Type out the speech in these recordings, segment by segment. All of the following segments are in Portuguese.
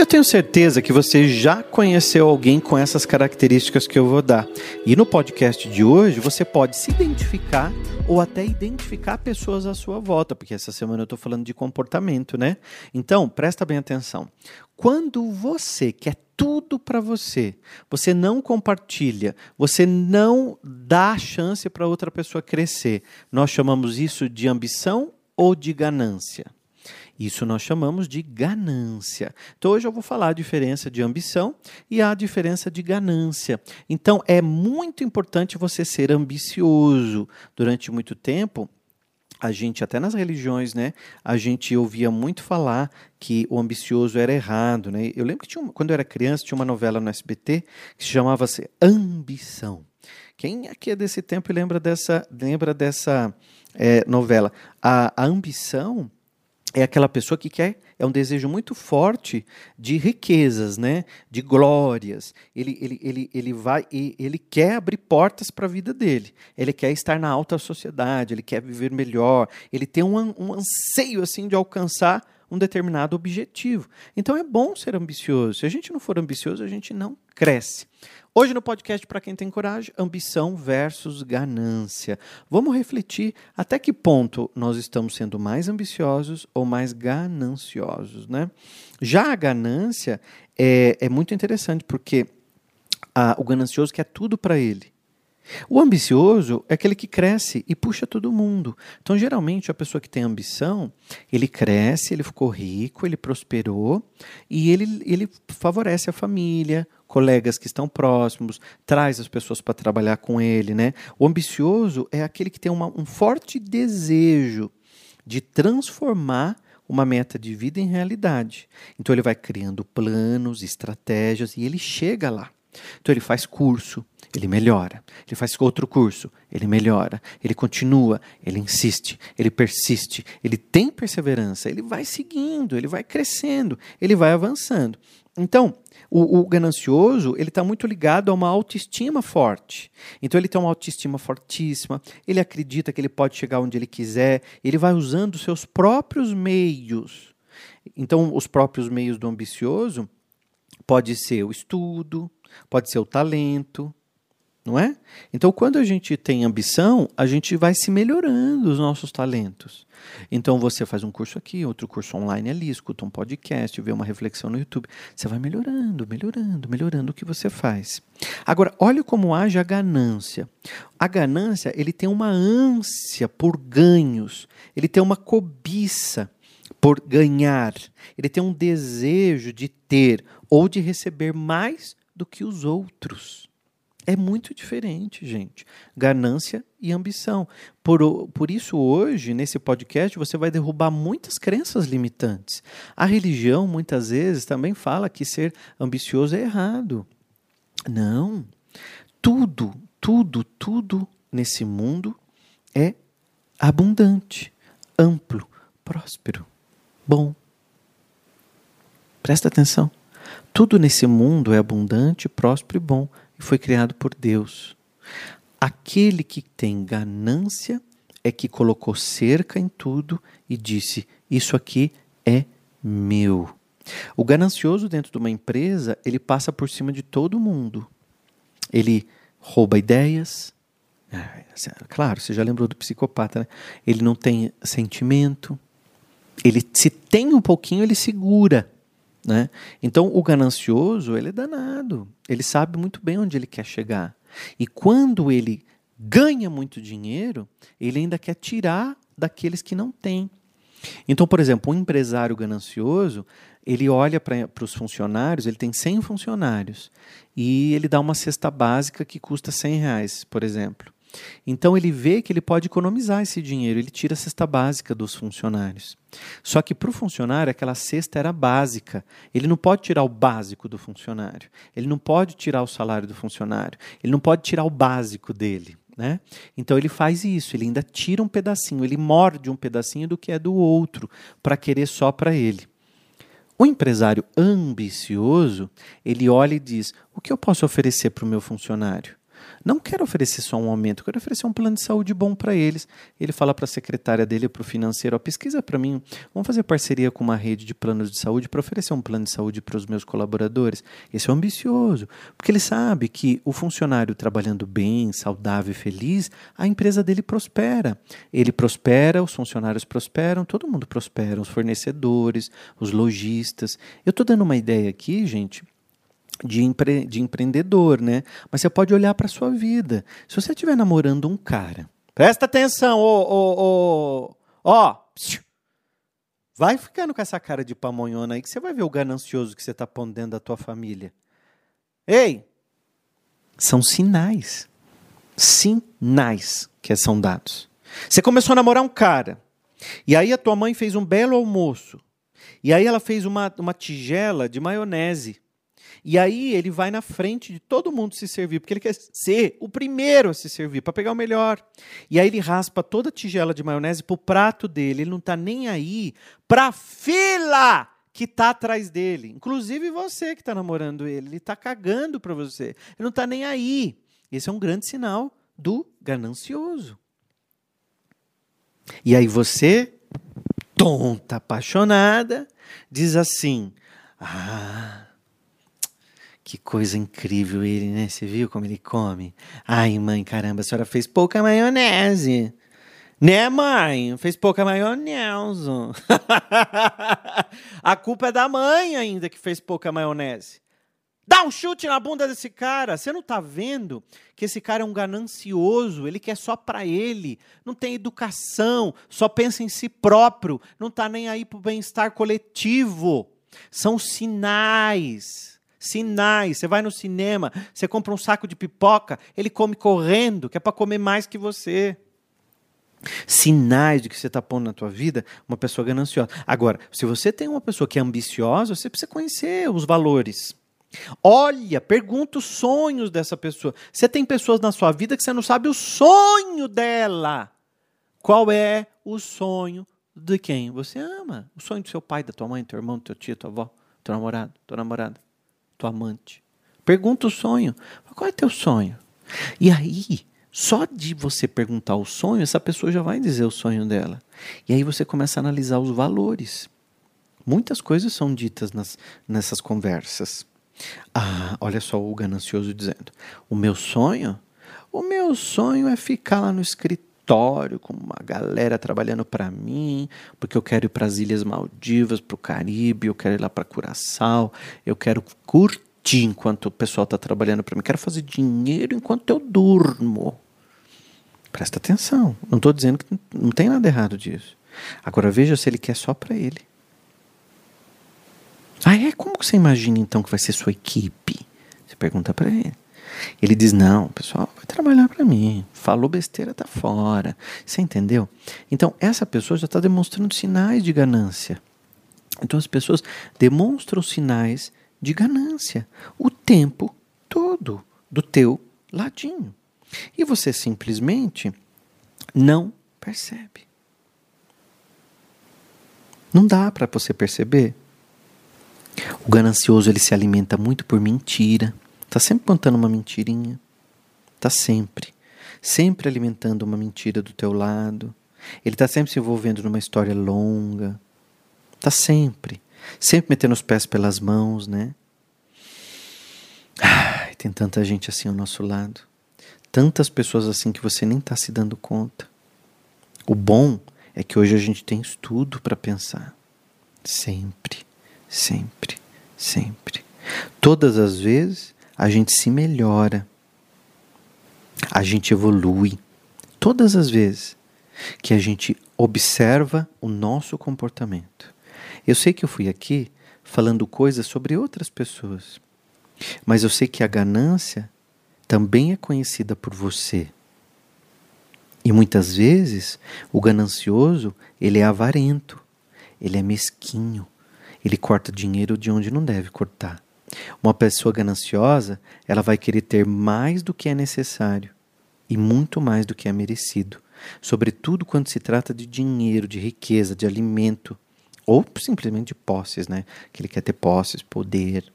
eu tenho certeza que você já conheceu alguém com essas características que eu vou dar. E no podcast de hoje você pode se identificar ou até identificar pessoas à sua volta, porque essa semana eu estou falando de comportamento, né? Então, presta bem atenção. Quando você quer tudo para você, você não compartilha, você não dá chance para outra pessoa crescer, nós chamamos isso de ambição ou de ganância. Isso nós chamamos de ganância. Então hoje eu vou falar a diferença de ambição e a diferença de ganância. Então é muito importante você ser ambicioso. Durante muito tempo, a gente, até nas religiões, né, a gente ouvia muito falar que o ambicioso era errado. Né? Eu lembro que tinha, quando eu era criança, tinha uma novela no SBT que se chamava -se Ambição. Quem aqui é desse tempo lembra dessa, lembra dessa é, novela? A, a ambição é aquela pessoa que quer, é um desejo muito forte de riquezas, né? de glórias. Ele, ele, ele, ele vai e ele quer abrir portas para a vida dele. Ele quer estar na alta sociedade, ele quer viver melhor, ele tem um, um anseio assim de alcançar um determinado objetivo. Então é bom ser ambicioso. Se a gente não for ambicioso, a gente não cresce. Hoje no podcast para quem tem coragem, ambição versus ganância. Vamos refletir até que ponto nós estamos sendo mais ambiciosos ou mais gananciosos, né? Já a ganância é, é muito interessante porque a, o ganancioso quer tudo para ele. O ambicioso é aquele que cresce e puxa todo mundo. Então, geralmente, a pessoa que tem ambição, ele cresce, ele ficou rico, ele prosperou e ele, ele favorece a família, colegas que estão próximos, traz as pessoas para trabalhar com ele. Né? O ambicioso é aquele que tem uma, um forte desejo de transformar uma meta de vida em realidade. Então, ele vai criando planos, estratégias e ele chega lá. Então ele faz curso, ele melhora. Ele faz outro curso, ele melhora. Ele continua, ele insiste, ele persiste, ele tem perseverança, ele vai seguindo, ele vai crescendo, ele vai avançando. Então, o, o ganancioso ele está muito ligado a uma autoestima forte. Então ele tem uma autoestima fortíssima. Ele acredita que ele pode chegar onde ele quiser. Ele vai usando os seus próprios meios. Então, os próprios meios do ambicioso pode ser o estudo, pode ser o talento, não é? Então, quando a gente tem ambição, a gente vai se melhorando os nossos talentos. Então, você faz um curso aqui, outro curso online ali, escuta um podcast, vê uma reflexão no YouTube. Você vai melhorando, melhorando, melhorando o que você faz. Agora, olha como age a ganância. A ganância, ele tem uma ânsia por ganhos, ele tem uma cobiça por ganhar, ele tem um desejo de ter ou de receber mais do que os outros. É muito diferente, gente. Ganância e ambição. Por, por isso, hoje, nesse podcast, você vai derrubar muitas crenças limitantes. A religião, muitas vezes, também fala que ser ambicioso é errado. Não. Tudo, tudo, tudo nesse mundo é abundante, amplo, próspero, bom. Presta atenção. Tudo nesse mundo é abundante, próspero e bom e foi criado por Deus. Aquele que tem ganância é que colocou cerca em tudo e disse: Isso aqui é meu. O ganancioso dentro de uma empresa, ele passa por cima de todo mundo. Ele rouba ideias. É, claro, você já lembrou do psicopata, né? Ele não tem sentimento. Ele, se tem um pouquinho, ele segura. Né? Então, o ganancioso, ele é danado. Ele sabe muito bem onde ele quer chegar. E quando ele ganha muito dinheiro, ele ainda quer tirar daqueles que não têm. Então, por exemplo, um empresário ganancioso, ele olha para os funcionários, ele tem 100 funcionários, e ele dá uma cesta básica que custa 100 reais, por exemplo. Então ele vê que ele pode economizar esse dinheiro, ele tira a cesta básica dos funcionários. Só que para o funcionário aquela cesta era básica. Ele não pode tirar o básico do funcionário. Ele não pode tirar o salário do funcionário. Ele não pode tirar o básico dele. Né? Então ele faz isso, ele ainda tira um pedacinho, ele morde um pedacinho do que é do outro para querer só para ele. O empresário ambicioso, ele olha e diz: o que eu posso oferecer para o meu funcionário? Não quero oferecer só um aumento, quero oferecer um plano de saúde bom para eles. Ele fala para a secretária dele, para o financeiro, ó, pesquisa para mim, vamos fazer parceria com uma rede de planos de saúde para oferecer um plano de saúde para os meus colaboradores. Esse é ambicioso, porque ele sabe que o funcionário trabalhando bem, saudável e feliz, a empresa dele prospera. Ele prospera, os funcionários prosperam, todo mundo prospera, os fornecedores, os lojistas. Eu estou dando uma ideia aqui, gente, de, empre de empreendedor, né? Mas você pode olhar para sua vida. Se você estiver namorando um cara, presta atenção, ó, ó, ó, ó, vai ficando com essa cara de pamonhona aí que você vai ver o ganancioso que você está pondo dentro da tua família. Ei, são sinais, sinais que são dados. Você começou a namorar um cara, e aí a tua mãe fez um belo almoço, e aí ela fez uma, uma tigela de maionese. E aí ele vai na frente de todo mundo se servir, porque ele quer ser o primeiro a se servir, para pegar o melhor. E aí ele raspa toda a tigela de maionese pro prato dele. Ele não está nem aí pra fila que está atrás dele. Inclusive você que está namorando ele. Ele está cagando para você. Ele não está nem aí. Esse é um grande sinal do ganancioso. E aí você, tonta, apaixonada, diz assim: Ah que coisa incrível ele, né? Você viu como ele come? Ai, mãe, caramba, a senhora fez pouca maionese. Né, mãe? Fez pouca maionese. a culpa é da mãe ainda que fez pouca maionese. Dá um chute na bunda desse cara. Você não tá vendo que esse cara é um ganancioso, ele quer só para ele, não tem educação, só pensa em si próprio, não tá nem aí pro bem-estar coletivo. São sinais Sinais. Você vai no cinema, você compra um saco de pipoca, ele come correndo, que é para comer mais que você. Sinais de que você está pondo na tua vida uma pessoa gananciosa. Agora, se você tem uma pessoa que é ambiciosa, você precisa conhecer os valores. Olha, pergunta os sonhos dessa pessoa. Você tem pessoas na sua vida que você não sabe o sonho dela. Qual é o sonho de quem você ama? O sonho do seu pai, da tua mãe, do teu irmão, do teu tio, tua avó, teu namorado, tua namorada tua amante. Pergunta o sonho. Qual é teu sonho? E aí, só de você perguntar o sonho, essa pessoa já vai dizer o sonho dela. E aí você começa a analisar os valores. Muitas coisas são ditas nas, nessas conversas. Ah, olha só o ganancioso dizendo: O meu sonho? O meu sonho é ficar lá no escritório escritório com uma galera trabalhando para mim, porque eu quero ir para as Ilhas Maldivas, para o Caribe, eu quero ir lá para Curaçao, eu quero curtir enquanto o pessoal está trabalhando para mim, quero fazer dinheiro enquanto eu durmo. Presta atenção, não estou dizendo que não tem nada errado disso. Agora veja se ele quer só para ele. Ah, é? Como você imagina então que vai ser sua equipe? Você pergunta para ele. Ele diz: Não, pessoal, vai trabalhar para mim. Falou besteira, tá fora. Você entendeu? Então, essa pessoa já está demonstrando sinais de ganância. Então, as pessoas demonstram sinais de ganância o tempo todo do teu ladinho. E você simplesmente não percebe. Não dá para você perceber. O ganancioso ele se alimenta muito por mentira. Está sempre contando uma mentirinha. Está sempre. Sempre alimentando uma mentira do teu lado. Ele está sempre se envolvendo numa história longa. Está sempre. Sempre metendo os pés pelas mãos, né? Ai, tem tanta gente assim ao nosso lado. Tantas pessoas assim que você nem está se dando conta. O bom é que hoje a gente tem estudo para pensar. Sempre, sempre, sempre. Todas as vezes a gente se melhora, a gente evolui. Todas as vezes que a gente observa o nosso comportamento. Eu sei que eu fui aqui falando coisas sobre outras pessoas, mas eu sei que a ganância também é conhecida por você. E muitas vezes o ganancioso, ele é avarento, ele é mesquinho, ele corta dinheiro de onde não deve cortar. Uma pessoa gananciosa, ela vai querer ter mais do que é necessário e muito mais do que é merecido, sobretudo quando se trata de dinheiro, de riqueza, de alimento ou simplesmente de posses, né? Que ele quer ter posses, poder.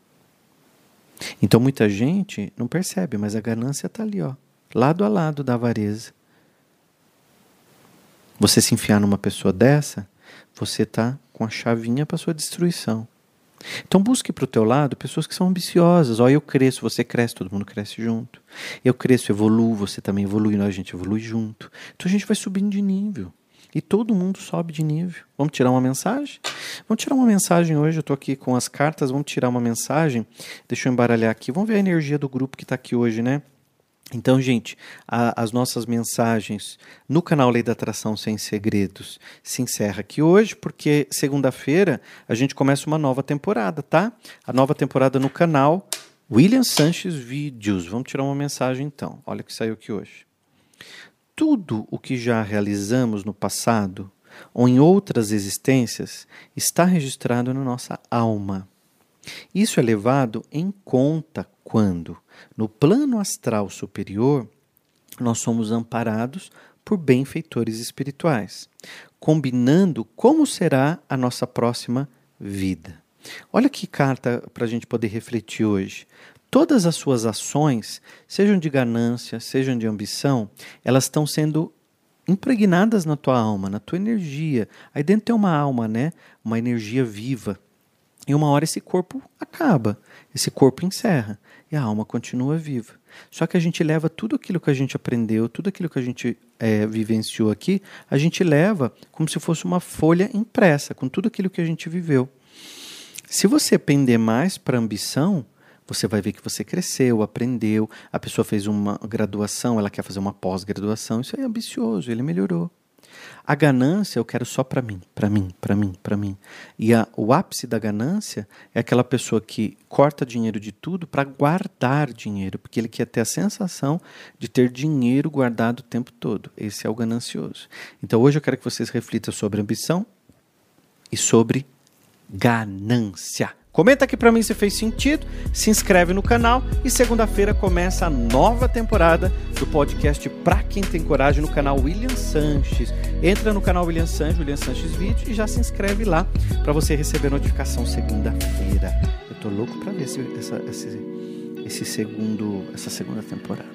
Então muita gente não percebe, mas a ganância está ali, ó, lado a lado da avareza. Você se enfiar numa pessoa dessa, você está com a chavinha para sua destruição. Então busque para o teu lado pessoas que são ambiciosas. Ó, eu cresço, você cresce, todo mundo cresce junto. Eu cresço, evoluo, você também evolui, nós a gente evolui junto. Então a gente vai subindo de nível. E todo mundo sobe de nível. Vamos tirar uma mensagem? Vamos tirar uma mensagem hoje. Eu estou aqui com as cartas. Vamos tirar uma mensagem. Deixa eu embaralhar aqui. Vamos ver a energia do grupo que está aqui hoje, né? Então, gente, a, as nossas mensagens no canal Lei da Atração Sem Segredos se encerra aqui hoje, porque segunda-feira a gente começa uma nova temporada, tá? A nova temporada no canal William Sanches Vídeos. Vamos tirar uma mensagem então. Olha o que saiu aqui hoje. Tudo o que já realizamos no passado ou em outras existências está registrado na nossa alma. Isso é levado em conta quando, no plano astral superior, nós somos amparados por benfeitores espirituais, combinando como será a nossa próxima vida. Olha que carta para a gente poder refletir hoje. Todas as suas ações, sejam de ganância, sejam de ambição, elas estão sendo impregnadas na tua alma, na tua energia. Aí dentro tem uma alma, né? Uma energia viva. E uma hora esse corpo acaba, esse corpo encerra e a alma continua viva. Só que a gente leva tudo aquilo que a gente aprendeu, tudo aquilo que a gente é, vivenciou aqui, a gente leva como se fosse uma folha impressa, com tudo aquilo que a gente viveu. Se você pender mais para ambição, você vai ver que você cresceu, aprendeu, a pessoa fez uma graduação, ela quer fazer uma pós-graduação, isso é ambicioso, ele melhorou. A ganância eu quero só para mim, para mim, para mim, para mim. E a, o ápice da ganância é aquela pessoa que corta dinheiro de tudo para guardar dinheiro, porque ele quer ter a sensação de ter dinheiro guardado o tempo todo. Esse é o ganancioso. Então hoje eu quero que vocês reflitam sobre ambição e sobre ganância. Comenta aqui para mim se fez sentido, se inscreve no canal e segunda-feira começa a nova temporada do podcast Pra Quem Tem Coragem no canal William Sanches. Entra no canal William Sanches, William Sanches Vídeo e já se inscreve lá para você receber notificação segunda-feira. Eu tô louco para ver esse, essa, esse, esse segundo, essa segunda temporada.